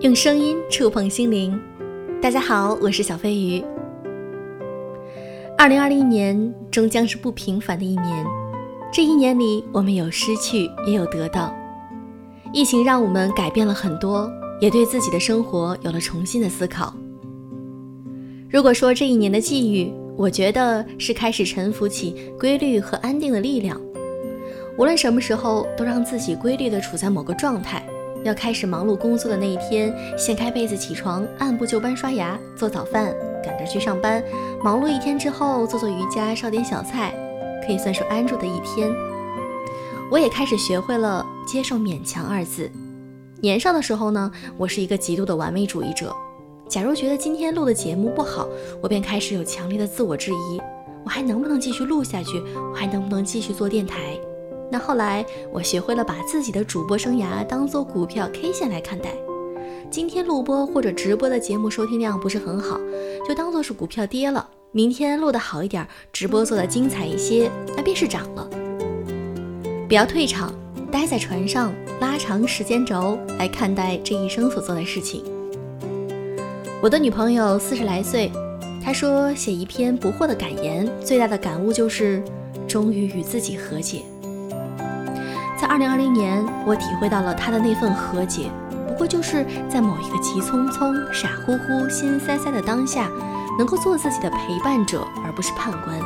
用声音触碰心灵。大家好，我是小飞鱼。二零二零年终将是不平凡的一年，这一年里，我们有失去，也有得到。疫情让我们改变了很多，也对自己的生活有了重新的思考。如果说这一年的际遇，我觉得是开始臣服起规律和安定的力量。无论什么时候，都让自己规律地处在某个状态。要开始忙碌工作的那一天，掀开被子起床，按部就班刷牙、做早饭，赶着去上班。忙碌一天之后，做做瑜伽，烧点小菜，可以算是安住的一天。我也开始学会了接受“勉强”二字。年少的时候呢，我是一个极度的完美主义者。假如觉得今天录的节目不好，我便开始有强烈的自我质疑：我还能不能继续录下去？我还能不能继续做电台？那后来，我学会了把自己的主播生涯当做股票 K 线来看待。今天录播或者直播的节目收听量不是很好，就当做是股票跌了。明天录得好一点，直播做得精彩一些，那便是涨了。不要退场，待在船上，拉长时间轴来看待这一生所做的事情。我的女朋友四十来岁，她说写一篇不惑的感言，最大的感悟就是终于与自己和解。二零二零年，我体会到了他的那份和解，不过就是在某一个急匆匆、傻乎乎、心塞塞的当下，能够做自己的陪伴者，而不是判官。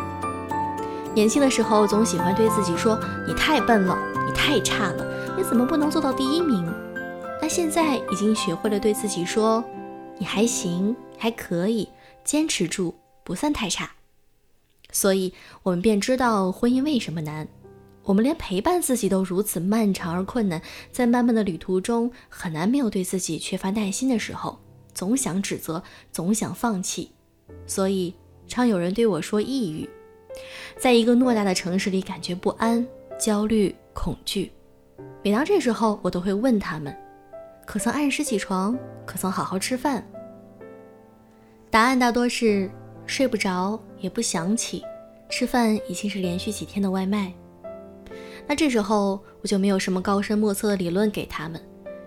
年轻的时候，总喜欢对自己说：“你太笨了，你太差了，你怎么不能做到第一名？”但现在已经学会了对自己说：“你还行，还可以，坚持住，不算太差。”所以，我们便知道婚姻为什么难。我们连陪伴自己都如此漫长而困难，在漫漫的旅途中，很难没有对自己缺乏耐心的时候，总想指责，总想放弃，所以常有人对我说抑郁。在一个偌大的城市里，感觉不安、焦虑、恐惧。每当这时候，我都会问他们：可曾按时起床？可曾好好吃饭？答案大多是睡不着，也不想起，吃饭已经是连续几天的外卖。那这时候我就没有什么高深莫测的理论给他们，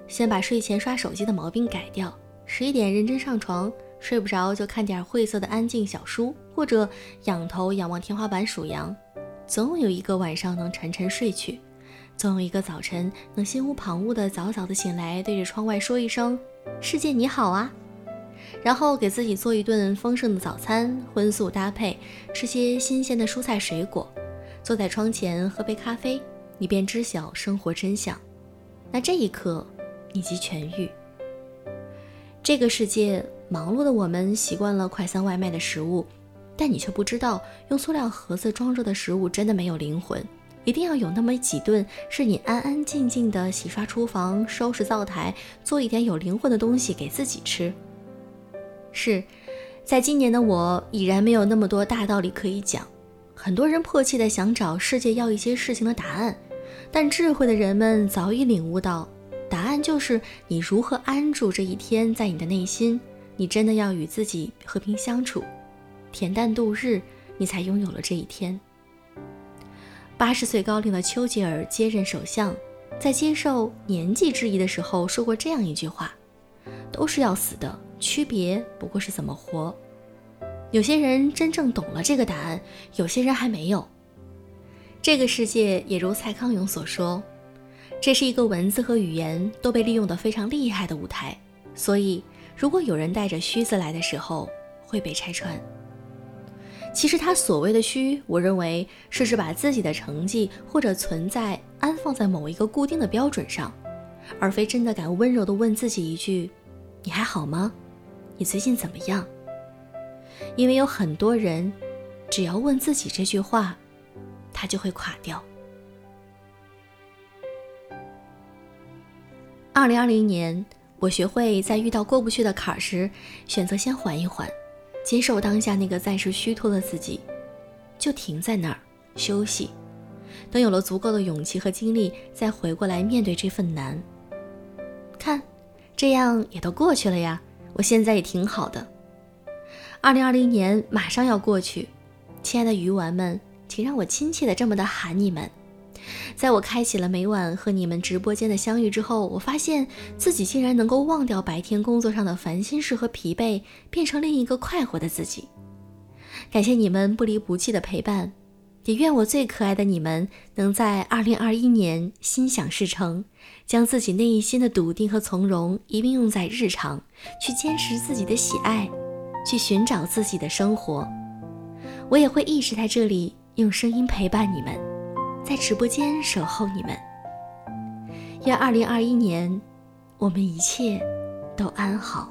先把睡前刷手机的毛病改掉，十一点认真上床，睡不着就看点晦涩的安静小书，或者仰头仰望天花板数羊，总有一个晚上能沉沉睡去，总有一个早晨能心无旁骛的早早的醒来，对着窗外说一声“世界你好啊”，然后给自己做一顿丰盛的早餐，荤素搭配，吃些新鲜的蔬菜水果。坐在窗前喝杯咖啡，你便知晓生活真相。那这一刻，你即痊愈。这个世界忙碌的我们习惯了快餐外卖的食物，但你却不知道，用塑料盒子装着的食物真的没有灵魂。一定要有那么几顿是你安安静静的洗刷厨房、收拾灶台，做一点有灵魂的东西给自己吃。是，在今年的我已然没有那么多大道理可以讲。很多人迫切地想找世界要一些事情的答案，但智慧的人们早已领悟到，答案就是你如何安住这一天，在你的内心，你真的要与自己和平相处，恬淡度日，你才拥有了这一天。八十岁高龄的丘吉尔接任首相，在接受年纪质疑的时候说过这样一句话：“都是要死的，区别不过是怎么活。”有些人真正懂了这个答案，有些人还没有。这个世界也如蔡康永所说，这是一个文字和语言都被利用得非常厉害的舞台。所以，如果有人带着虚字来的时候，会被拆穿。其实他所谓的虚，我认为是指把自己的成绩或者存在安放在某一个固定的标准上，而非真的敢温柔地问自己一句：“你还好吗？你最近怎么样？”因为有很多人，只要问自己这句话，他就会垮掉。二零二零年，我学会在遇到过不去的坎儿时，选择先缓一缓，接受当下那个暂时虚脱的自己，就停在那儿休息。等有了足够的勇气和精力，再回过来面对这份难。看，这样也都过去了呀，我现在也挺好的。二零二零年马上要过去，亲爱的鱼丸们，请让我亲切的这么的喊你们。在我开启了每晚和你们直播间的相遇之后，我发现自己竟然能够忘掉白天工作上的烦心事和疲惫，变成另一个快活的自己。感谢你们不离不弃的陪伴，也愿我最可爱的你们能在二零二一年心想事成，将自己内心的笃定和从容一并用在日常，去坚持自己的喜爱，去寻找自己的生活。我也会一直在这里用声音陪伴你们，在直播间守候你们。愿二零二一年，我们一切都安好。